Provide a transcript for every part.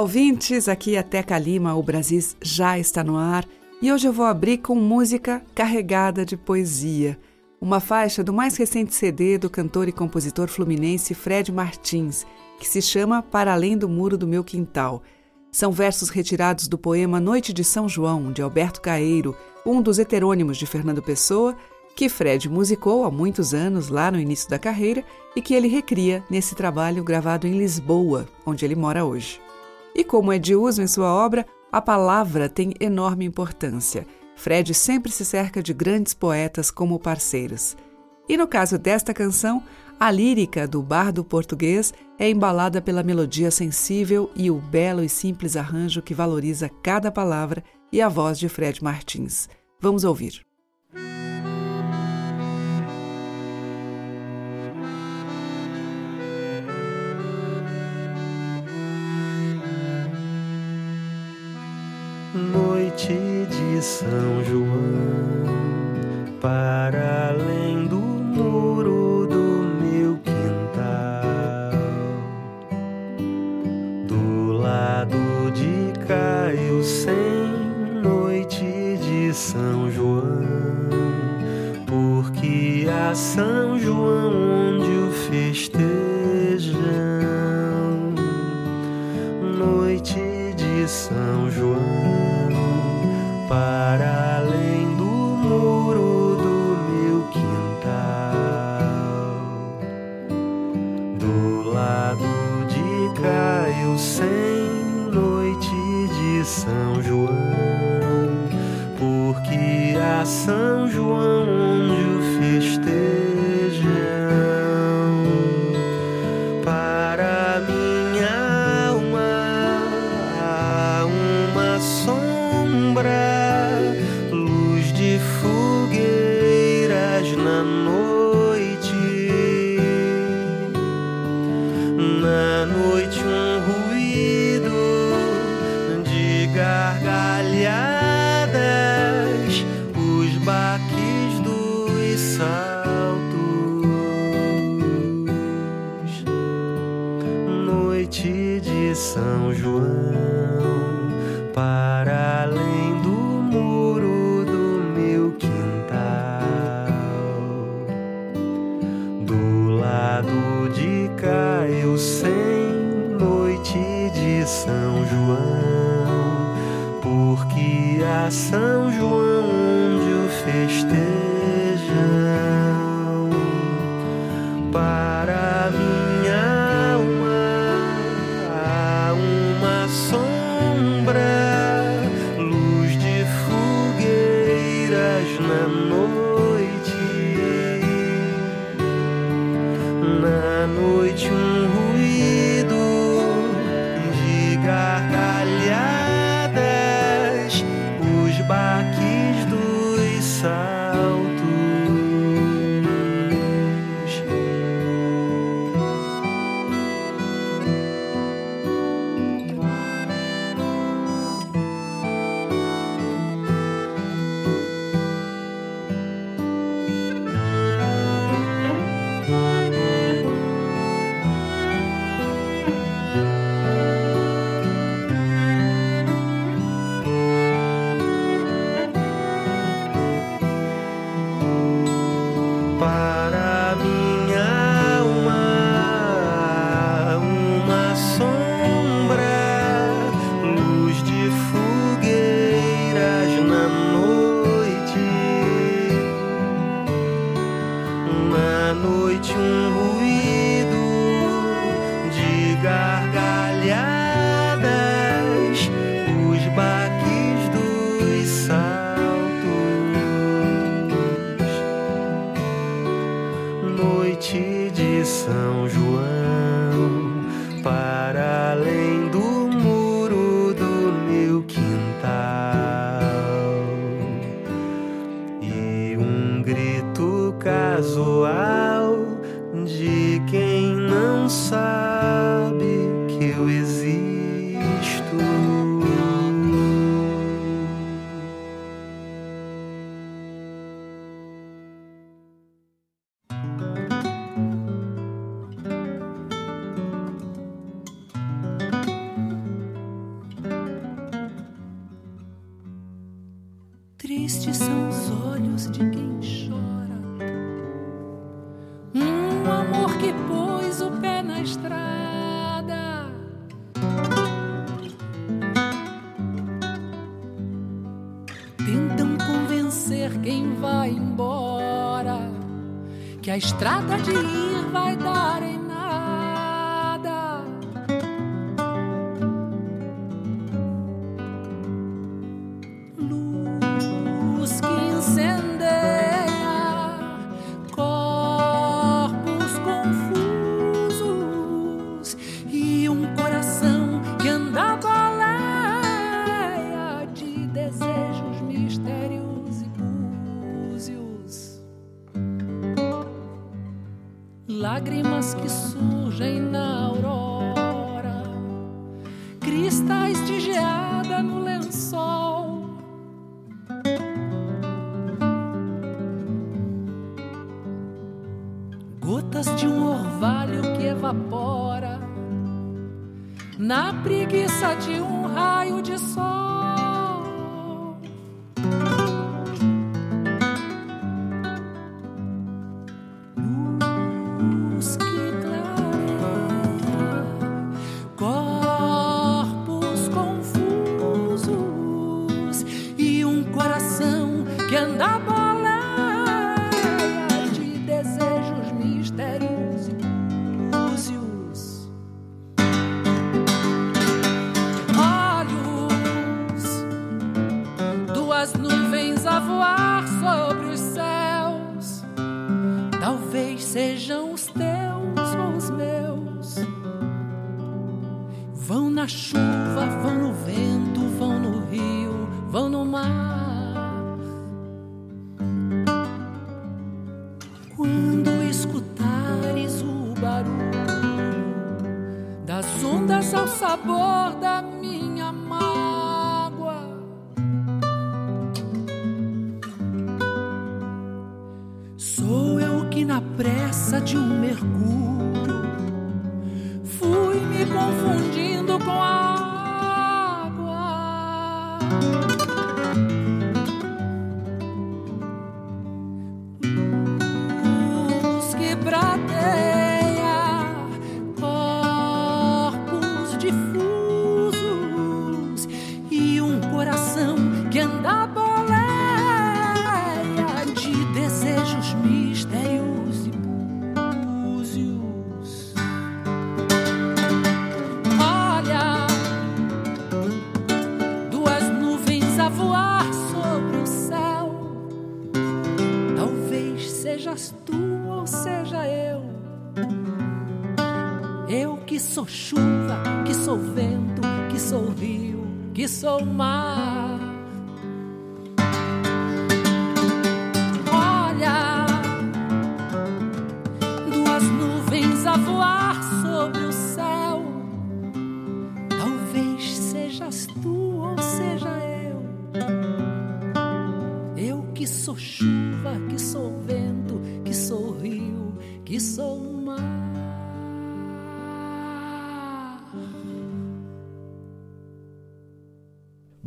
Olá, ouvintes. Aqui é Teca Lima. O Brasil já está no ar e hoje eu vou abrir com música carregada de poesia. Uma faixa do mais recente CD do cantor e compositor fluminense Fred Martins, que se chama Para Além do Muro do Meu Quintal. São versos retirados do poema Noite de São João, de Alberto Caeiro, um dos heterônimos de Fernando Pessoa, que Fred musicou há muitos anos lá no início da carreira e que ele recria nesse trabalho gravado em Lisboa, onde ele mora hoje. E como é de uso em sua obra, a palavra tem enorme importância. Fred sempre se cerca de grandes poetas como parceiros. E no caso desta canção, a lírica do bardo português é embalada pela melodia sensível e o belo e simples arranjo que valoriza cada palavra e a voz de Fred Martins. Vamos ouvir. De São João, para além do muro do meu quintal, do lado de cá eu sem noite de São João, porque a São João onde o festejam, noite de São João para além do muro do meu quintal. Do lado de cá eu sem noite de São João, porque a São João eu existo. chuva, que sou vento, que sou rio, que sou mar.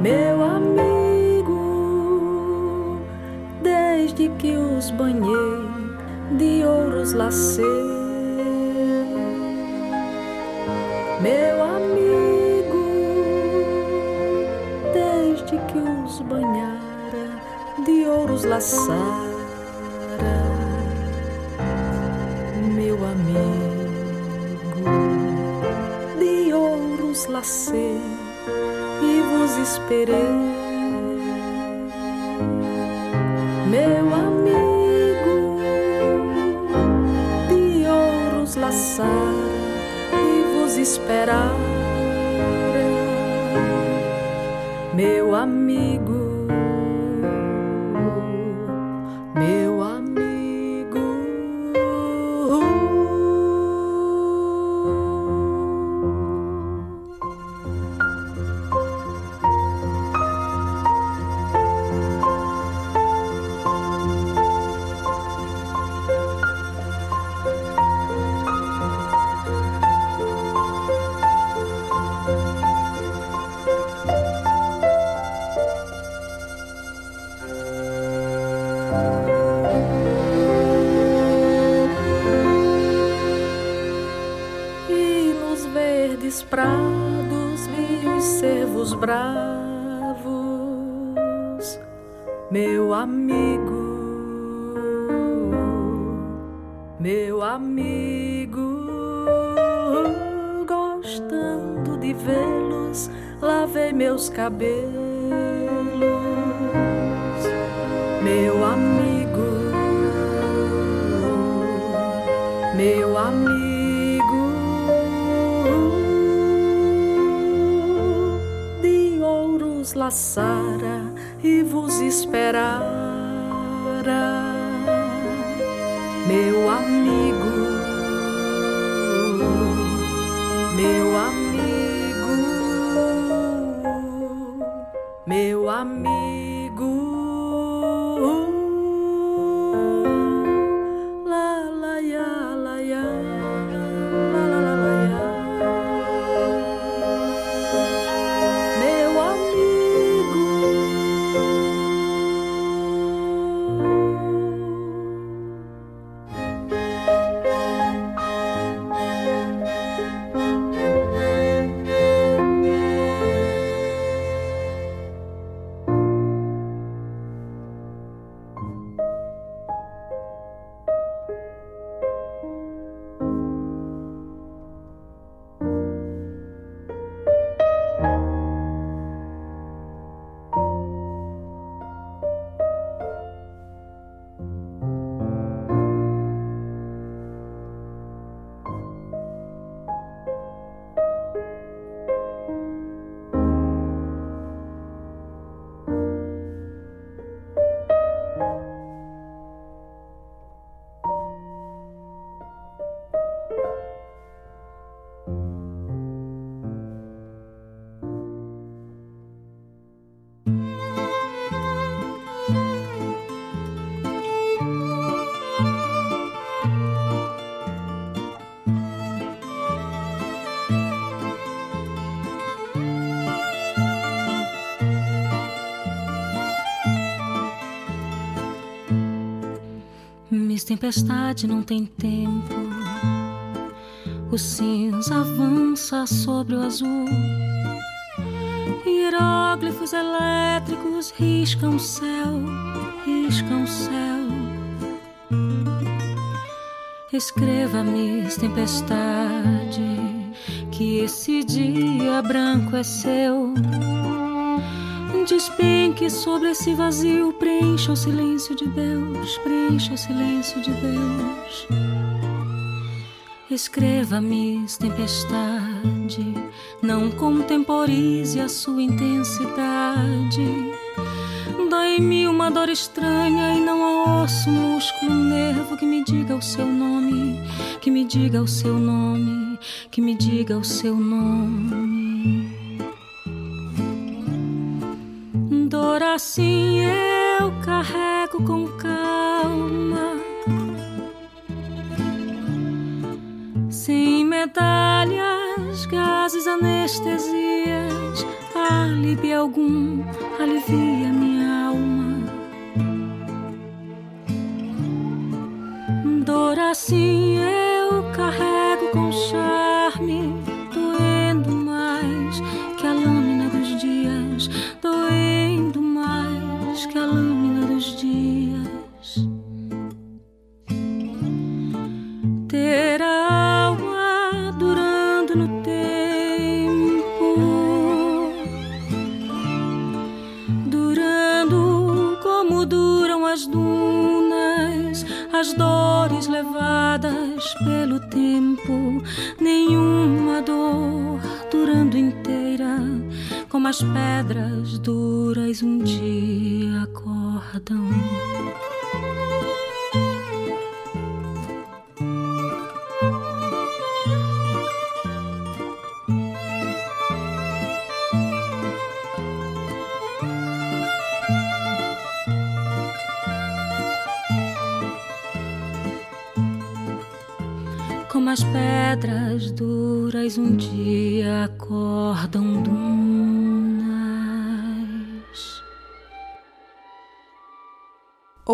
meu amigo, desde que os banhei de ouros lacei. Meu amigo, desde que os banhara de ouros laçara. Meu amigo, de ouros lacei e vos esperei. Meu amigo, de ouros laçar e vos esperar. Meu amigo. Cabelos, meu amigo, meu amigo, de ouros laçara e vos esperara, meu amigo, tempestade não tem tempo. O cinza avança sobre o azul. Hieróglifos elétricos riscam o céu, riscam o céu. Escreva-me, tempestade, que esse dia branco é seu. Despenque sobre esse vazio, preencha o silêncio de Deus, preencha o silêncio de Deus. Escreva-me, tempestade, não contemporize a sua intensidade. Dai-me uma dor estranha e não a osso, músculo, nervo que me diga o seu nome, que me diga o seu nome, que me diga o seu nome. Assim eu carrego com calma, sem medalhas, gases, anestesias, alívio algum, alivia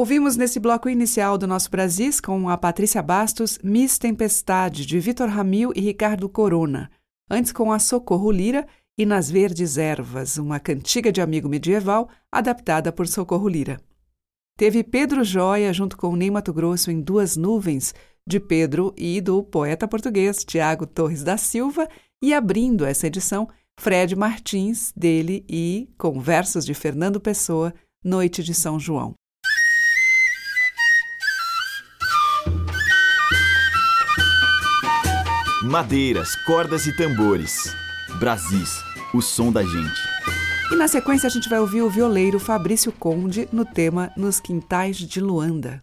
Ouvimos nesse bloco inicial do nosso Brasis com a Patrícia Bastos Miss Tempestade, de Vitor Ramil e Ricardo Corona. Antes com a Socorro Lira e Nas Verdes Ervas, uma cantiga de amigo medieval adaptada por Socorro Lira. Teve Pedro Joia junto com Ney Mato Grosso em Duas Nuvens, de Pedro e do poeta português Tiago Torres da Silva, e abrindo essa edição, Fred Martins, dele e, com versos de Fernando Pessoa, Noite de São João. Madeiras, cordas e tambores. Brasis, o som da gente. E na sequência a gente vai ouvir o violeiro Fabrício Conde no tema Nos Quintais de Luanda.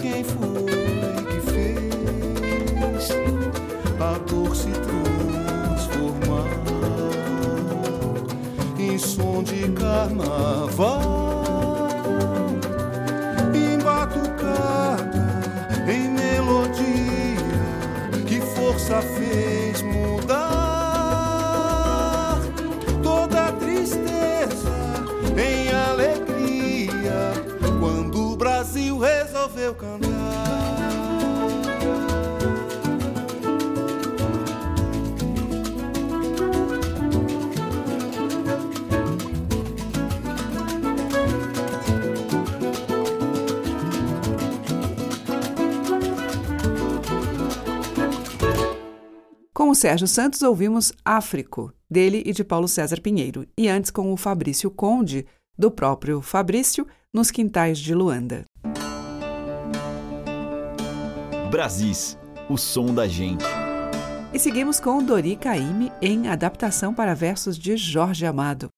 quem foi que fez a dor se transformar em som de carnaval. Com o Sérgio Santos ouvimos Áfrico, dele e de Paulo César Pinheiro, e antes com o Fabrício Conde, do próprio Fabrício, nos quintais de Luanda. Brasis, o som da gente. E seguimos com Dori Caymmi em adaptação para versos de Jorge Amado.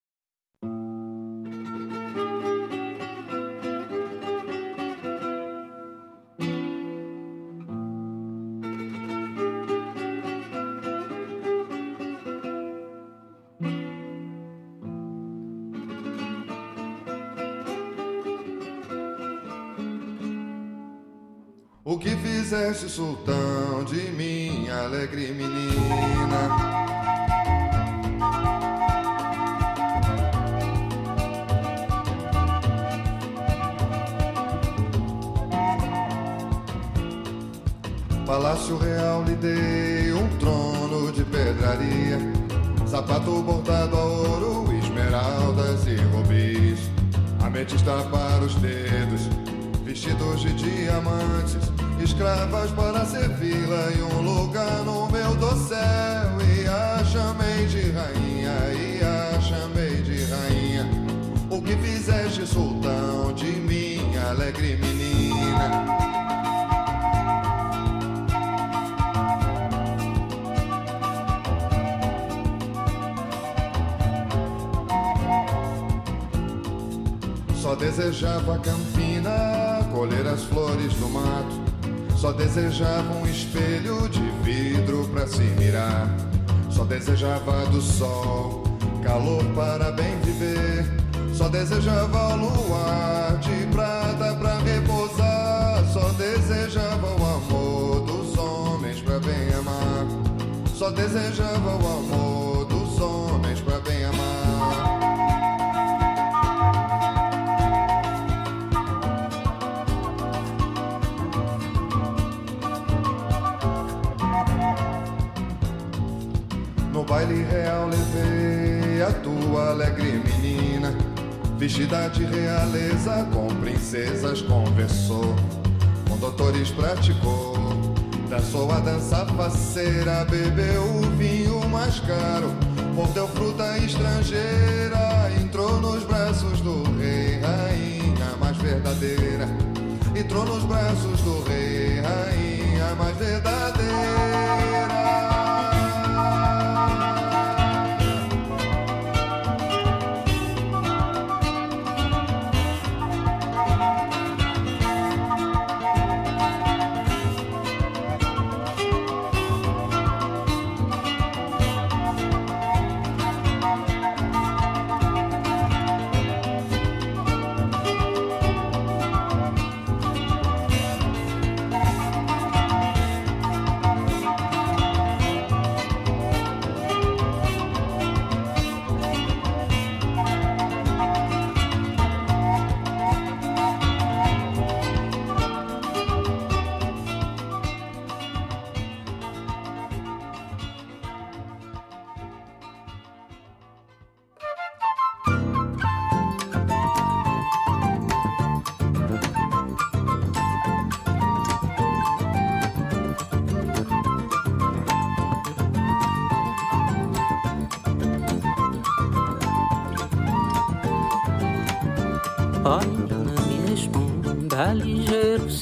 Fizeste sultão de minha alegre menina. Palácio Real lhe dei um trono de pedraria, sapato bordado a ouro, esmeraldas e rubis, ametista para os dedos, vestidos de diamantes escravas para servi-la e um lugar no meu dossel. E a chamei de rainha, e a chamei de rainha. O que fizeste, sultão, de minha alegre menina? Só desejava campina, colher as flores do mato. Só desejava um espelho de vidro para se mirar. Só desejava do sol, calor para bem viver. Só desejava o luar de prata para repousar. Só desejava o amor dos homens para bem amar. Só desejava o amor a tua alegre menina, vestida de realeza, com princesas conversou, com doutores praticou, dançou a dança faceira, bebeu o vinho mais caro, mordeu fruta estrangeira, entrou nos braços do rei, rainha mais verdadeira, entrou nos braços do rei, rainha mais verdadeira.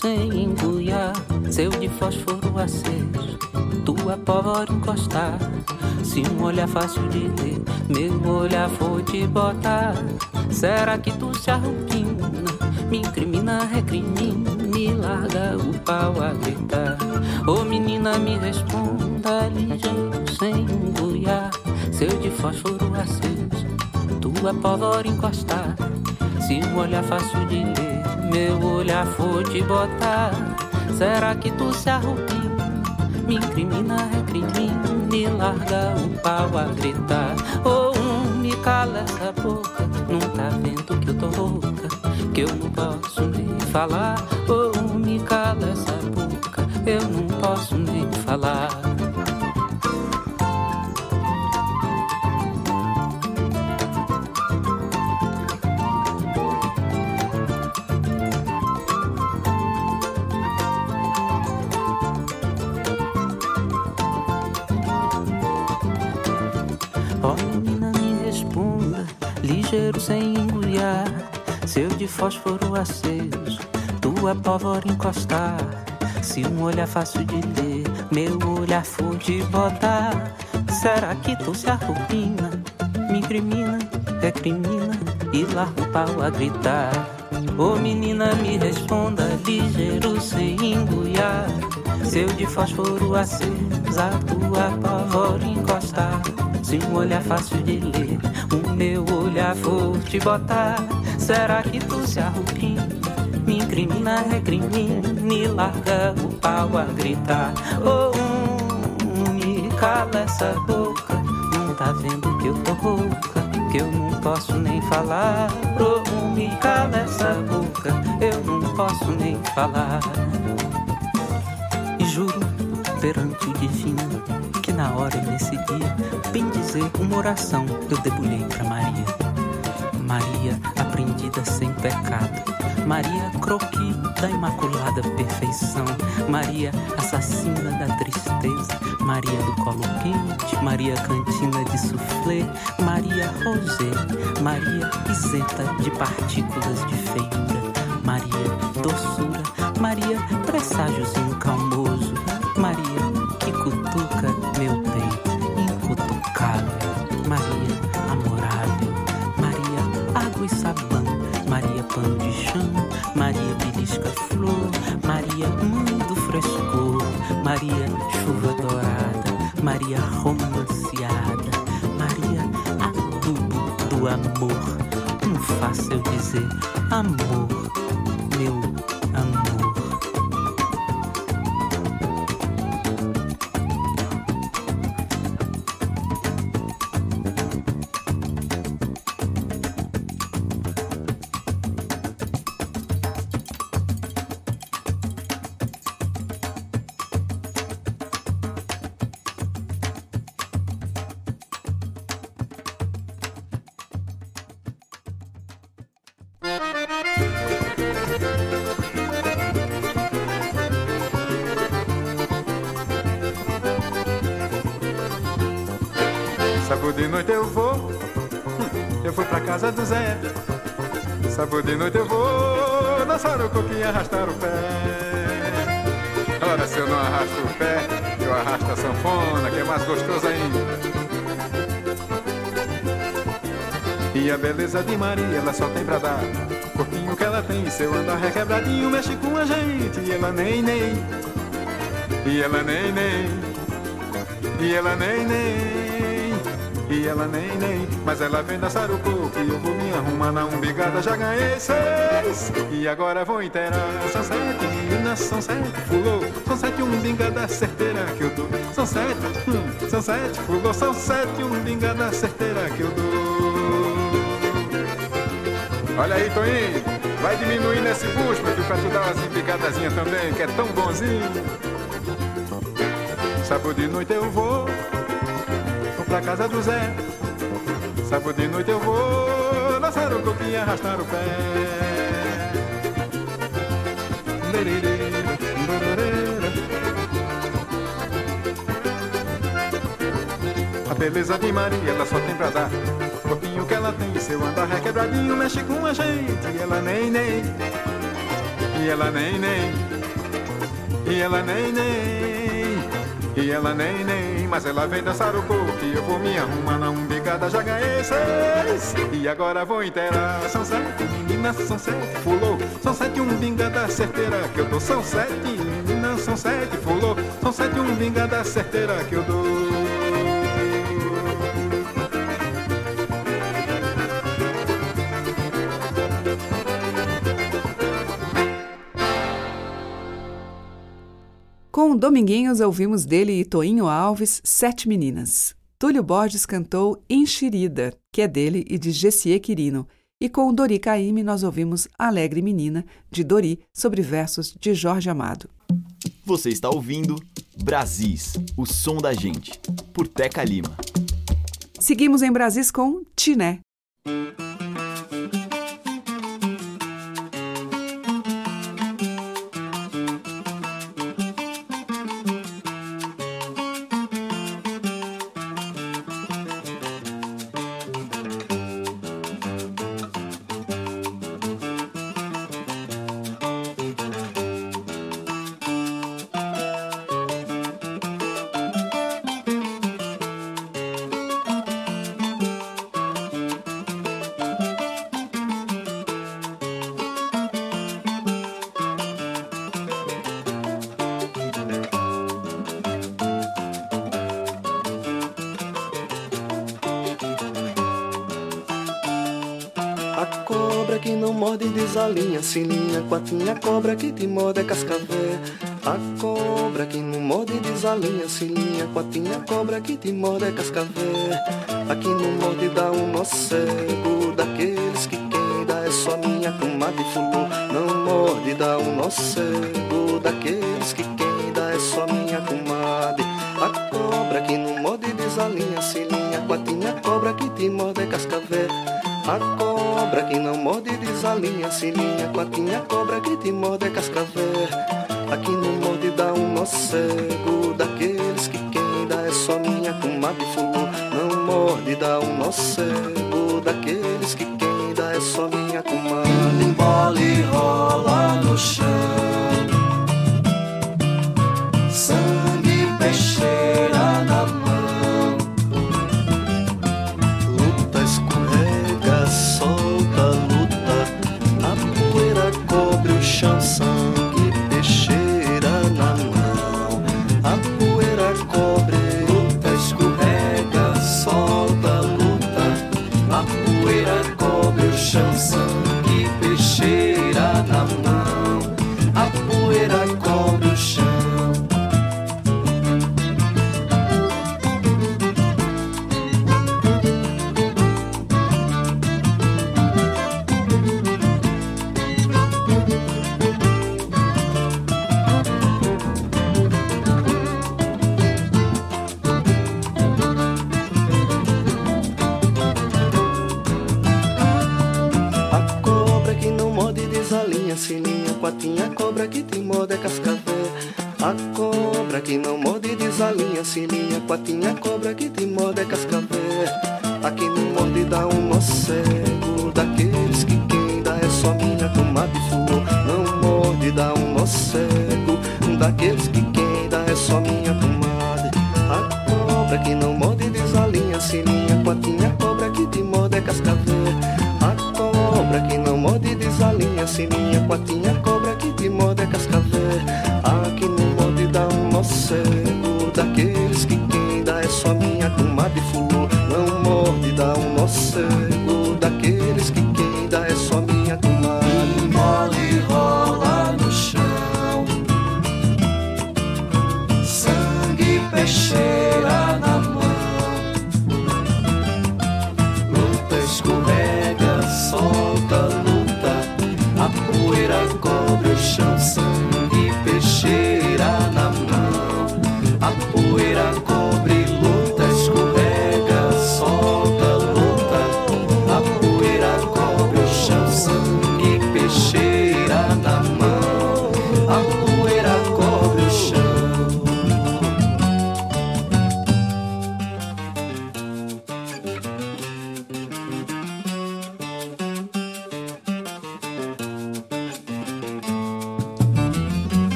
Sem engoiar Seu de fósforo aceso, tua pólvora encostar Se um olhar fácil de ler, meu olhar for te botar. Será que tu se arrupina, me incrimina, recrimina Me larga o pau a gritar. Ô menina, me responda ligeiro sem engoiar Seu de fósforo aceso, tua pólvora encostar se um olhar fácil de ler, meu olhar for te botar, será que tu se arrupina? Me incrimina, recrimina, me larga o pau a gritar. Ou oh, me cala essa boca, não tá vendo que eu tô rouca, que eu não posso nem falar. Ou oh, me cala essa boca, eu não posso nem falar. Sem engoliar, seu de fósforo aceso, tua pólvora encostar. Se um olhar fácil de ler, meu olhar for de botar, será que tu se arrupina, me incrimina, recrimina e larga o pau a gritar? Ô oh, menina, me responda, ligeiro sem engoiar, seu de fósforo acesa, tua pólvora encostar. Se um olhar fácil de ler, o meu olhar for te botar, será que tu se arrupina? Me incrimina, recrimina, me larga o pau a gritar. Oh, um, me cala essa boca, não tá vendo que eu tô rouca, que eu não posso nem falar. Oh, um, me cala essa boca, eu não posso nem falar. E juro perante o divino na hora e nesse dia, bem dizer uma oração eu debulhei pra Maria. Maria, a incompreendida sem pecado. Maria croqui da imaculada perfeição. Maria assassina da tristeza. Maria do colo quente. Maria cantina de soufflé. Maria rosé. Maria isenta de partículas de feiura. Maria doçura. Maria presságiozinho calmoso. Adubo do amor. Não faça eu dizer amor, beleza de Maria, ela só tem pra dar. O corpinho que ela tem, seu andar requebradinho, mexe com a gente. E ela nem, nem. E ela nem, nem. E ela nem, nem. E ela nem, nem. Mas ela vem dançar o coco e eu vou me arrumar na umbigada. Já ganhei seis. E agora vou inteirar. São sete meninas, são sete fulô. São sete umbigada certeira que eu dou. São sete, hum, são sete fulô. São sete umbigada certeira que eu dou. Olha aí, Toninho, vai diminuindo esse bucho, meu filho, pra tu dar umas embicadazinhas também, que é tão bonzinho. Sábado de noite eu vou, vou pra casa do Zé. Sábado de noite eu vou, dançar o coquinho e arrastar o pé. A beleza de Maria, ela só tem pra dar. Que ela tem, seu andar requebradinho, mexe com a gente. E ela nem, nem. E ela nem, nem. E ela nem, nem. E ela nem, nem. Mas ela vem dançar o coco e eu vou me arrumar na umbigada. Já ganhei seis. E agora vou inteirar. São sete meninas, são sete fulô. São sete umbigada certeira que eu dou. São sete meninas, são sete fulô. São sete umbigada certeira que eu dou. Com Dominguinhos ouvimos dele e Toinho Alves, Sete Meninas. Túlio Borges cantou Enxerida, que é dele e de Gessie Quirino. E com Dori Caymmi nós ouvimos Alegre Menina, de Dori, sobre versos de Jorge Amado. Você está ouvindo Brasis, o som da gente, por Teca Lima. Seguimos em Brasis com Tiné. patinha cobra que te morde é cascavé. A cobra que no morde desalinha, se linha. Patinha cobra que te morde é cascavé. Aqui é no morde dá um nó cego. Daqueles que quem dá é só minha comadre fulum. Não morde, dá um nó cego. Daqueles que quem dá é só minha comadre. A cobra que no morde desalinha, se linha. Patinha cobra que te morde é cascavé. A cobra Pra quem não morde, desalinha, sininha, quatinha, cobra que te morde é cascavel. Aqui no morde dá um mocé.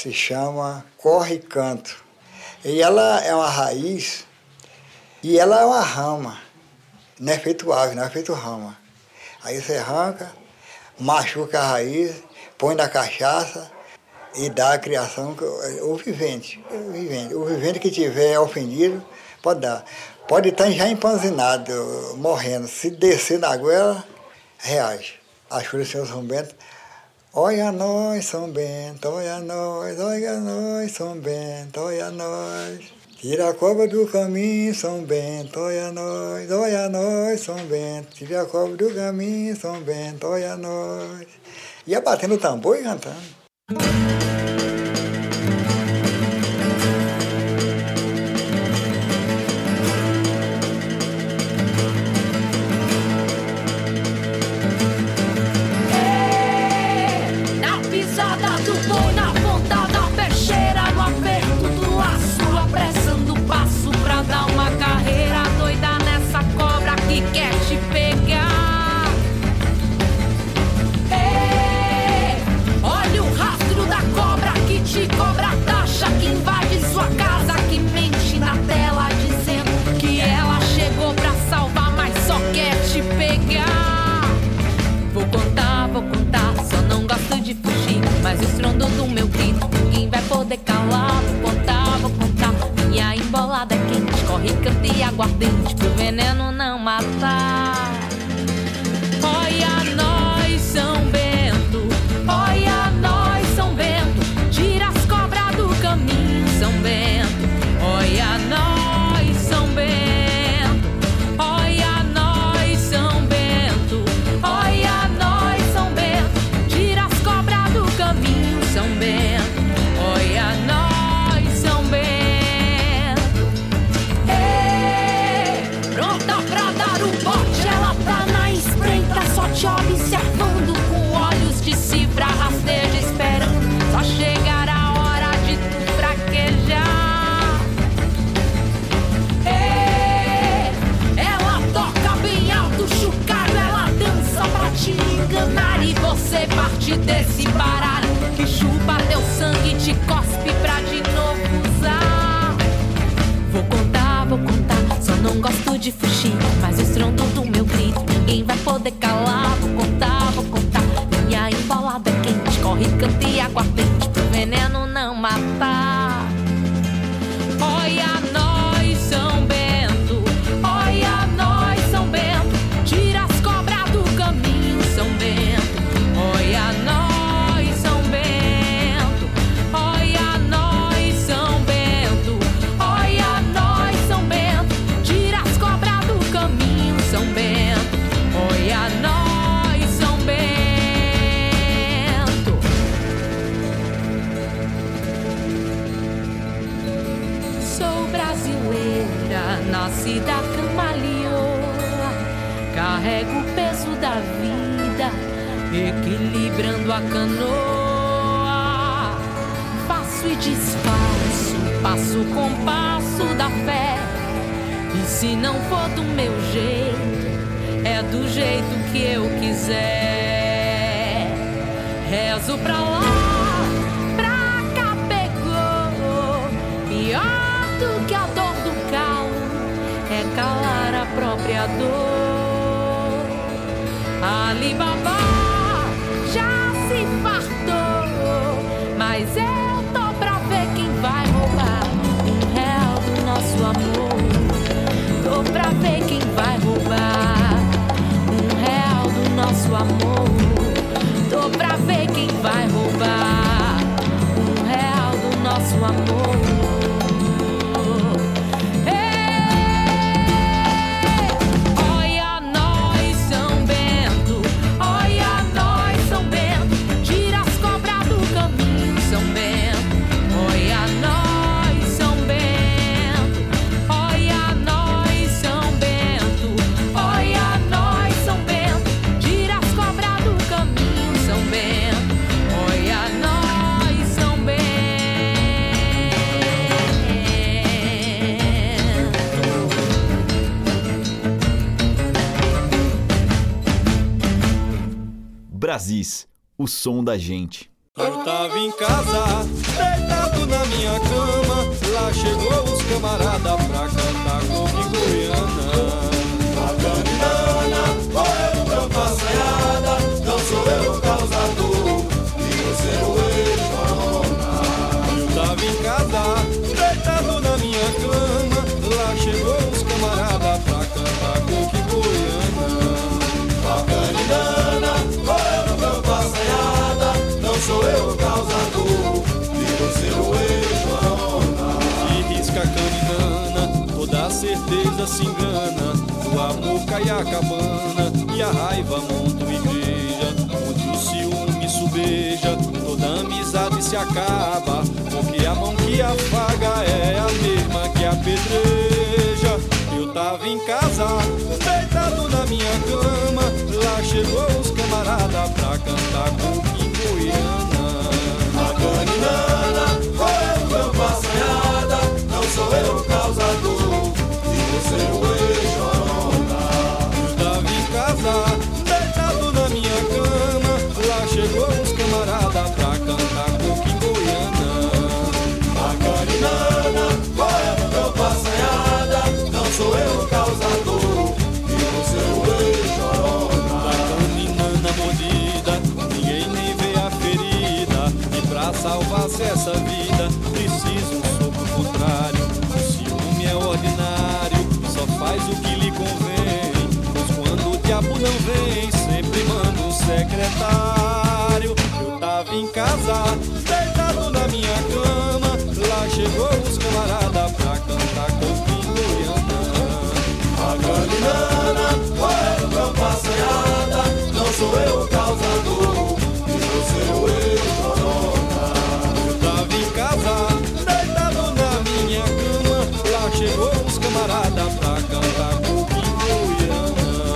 se chama Corre Canto. E ela é uma raiz e ela é uma rama. Não é feito ave, não é feito rama. Aí você arranca, machuca a raiz, põe na cachaça e dá a criação. É, o vivente, o vivente, o vivente que tiver ofendido, pode dar. Pode estar já empanzinado, morrendo. Se descer na goela, reage. As folhas do São Bento Olha nós, São Bento, olha nós, olha nós, São Bento, olha nós. Tira a cobra do caminho, São Bento, olha nós, olha nós, São Bento. Tira a cobra do caminho, São Bento, olha nós. Ia batendo o tambor e cantando. do jeito que eu quiser. Rezo pra lá. vai roubar um real do nosso amor. Brasis, o som da gente. Eu tava em casa, deitado na minha cama, lá chegou os camaradas pra cantar comigo, Goiânia. se engana, tua boca e a cabana, e a raiva monta uma igreja, onde o ciúme subeja, toda amizade se acaba, porque a mão que afaga é a mesma que apedreja. Eu tava em casa, deitado na minha cama, lá chegou os camarada pra cantar com Pinguiana A caninana, roeu é meu campanhada, não sou eu causador. causador e o seu ex-chorona. Vai caminhando mordida, ninguém nem vê a ferida. E pra salvar-se essa vida, preciso um soco contrário. O ciúme é ordinário, só faz o que lhe convém. Pois quando o diabo não vem, sempre manda o secretário. Eu tava em casa, deitado. Sou eu o causador, e você o ex-corona. Eu tava em casa, deitado na minha cama, lá chegou os camaradas pra cantar Campinho Goiânia.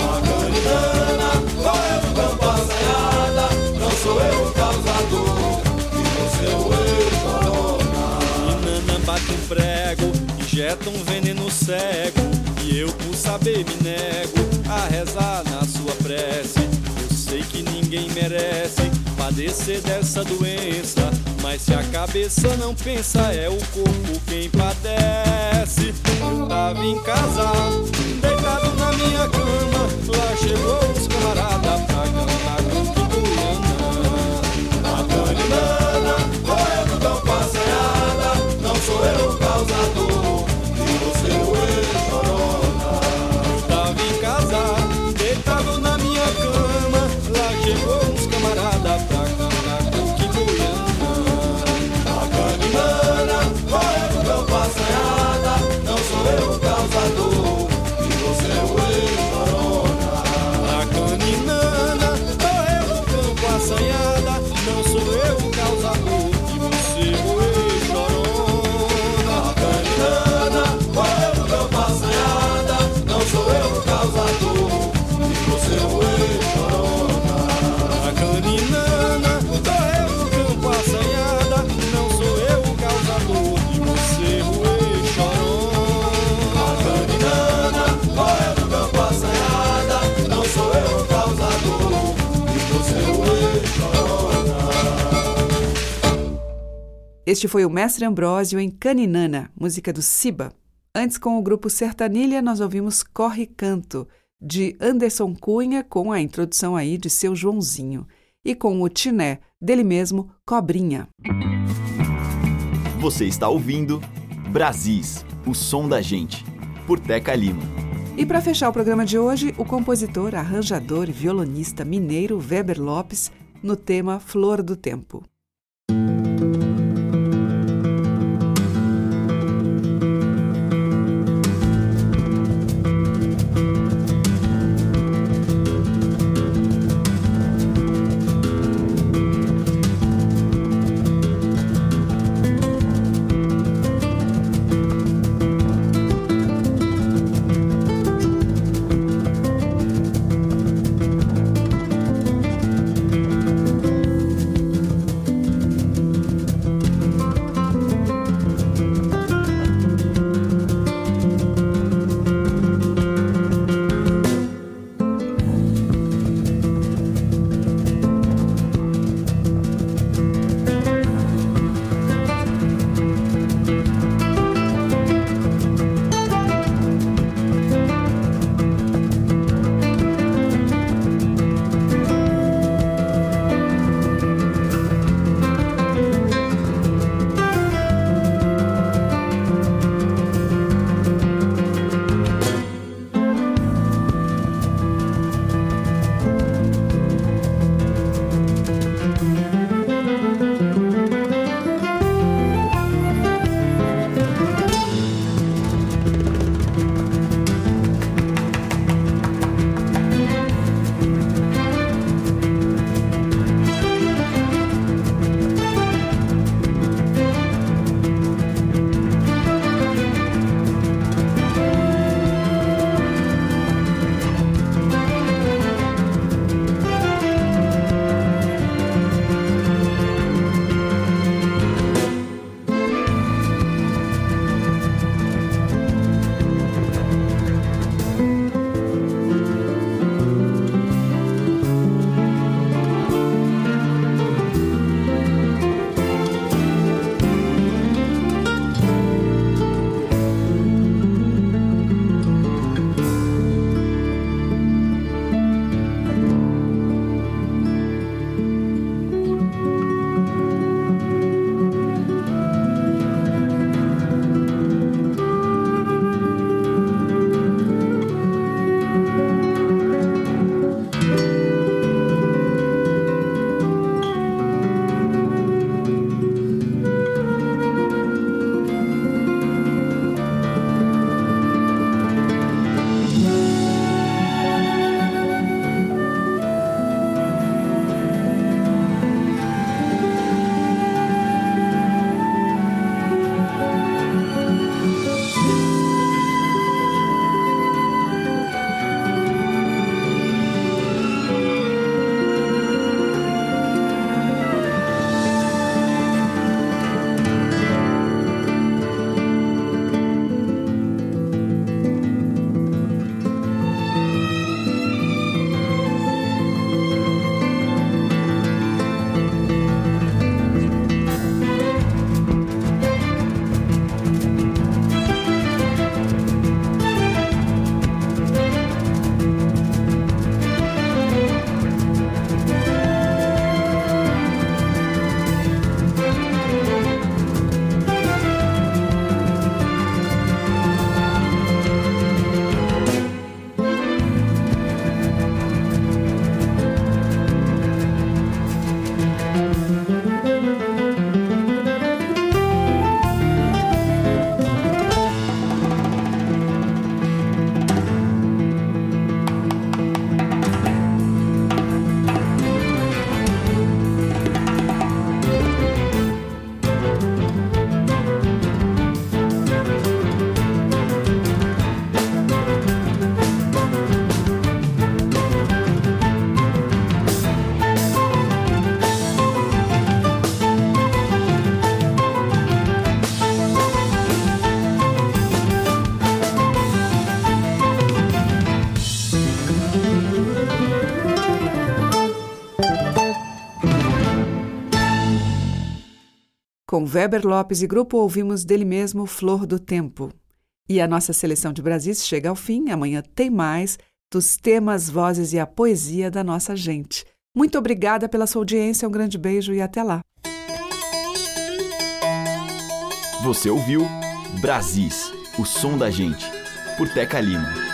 A galinana, corre no campo assanhada, não sou eu o causador, e você o ex-corona. E Nana bate um prego, injeta um veneno cego. E eu, por saber, me nego a rezar na sua prece. Eu sei que ninguém merece padecer dessa doença. Mas se a cabeça não pensa, é o corpo quem padece. Eu tava em casa, deitado na minha cama. Lá chegou os camaradas pra cantar com A galinana, corre no campo assanhada, não sou eu o causador, Este foi o Mestre Ambrósio em Caninana, música do Siba. Antes, com o grupo Sertanilha, nós ouvimos Corre Canto, de Anderson Cunha, com a introdução aí de seu Joãozinho. E com o Tiné, dele mesmo, Cobrinha. Você está ouvindo Brasis, o som da gente, por Teca Lima. E para fechar o programa de hoje, o compositor, arranjador e violonista mineiro Weber Lopes, no tema Flor do Tempo. Com Weber Lopes e grupo ouvimos dele mesmo Flor do Tempo. E a nossa seleção de Brasis chega ao fim. Amanhã tem mais dos temas, vozes e a poesia da nossa gente. Muito obrigada pela sua audiência, um grande beijo e até lá. Você ouviu Brasis, o som da gente, por Teca Lima.